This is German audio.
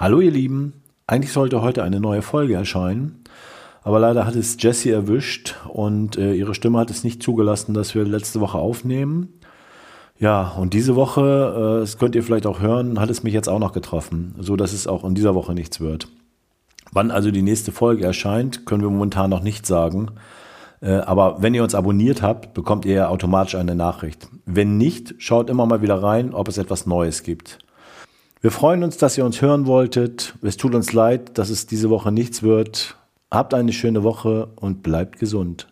Hallo ihr Lieben, eigentlich sollte heute eine neue Folge erscheinen, aber leider hat es Jessie erwischt und äh, ihre Stimme hat es nicht zugelassen, dass wir letzte Woche aufnehmen. Ja, und diese Woche, äh, das könnt ihr vielleicht auch hören, hat es mich jetzt auch noch getroffen, so dass es auch in dieser Woche nichts wird. Wann also die nächste Folge erscheint, können wir momentan noch nicht sagen. Äh, aber wenn ihr uns abonniert habt, bekommt ihr automatisch eine Nachricht. Wenn nicht, schaut immer mal wieder rein, ob es etwas Neues gibt. Wir freuen uns, dass ihr uns hören wolltet. Es tut uns leid, dass es diese Woche nichts wird. Habt eine schöne Woche und bleibt gesund.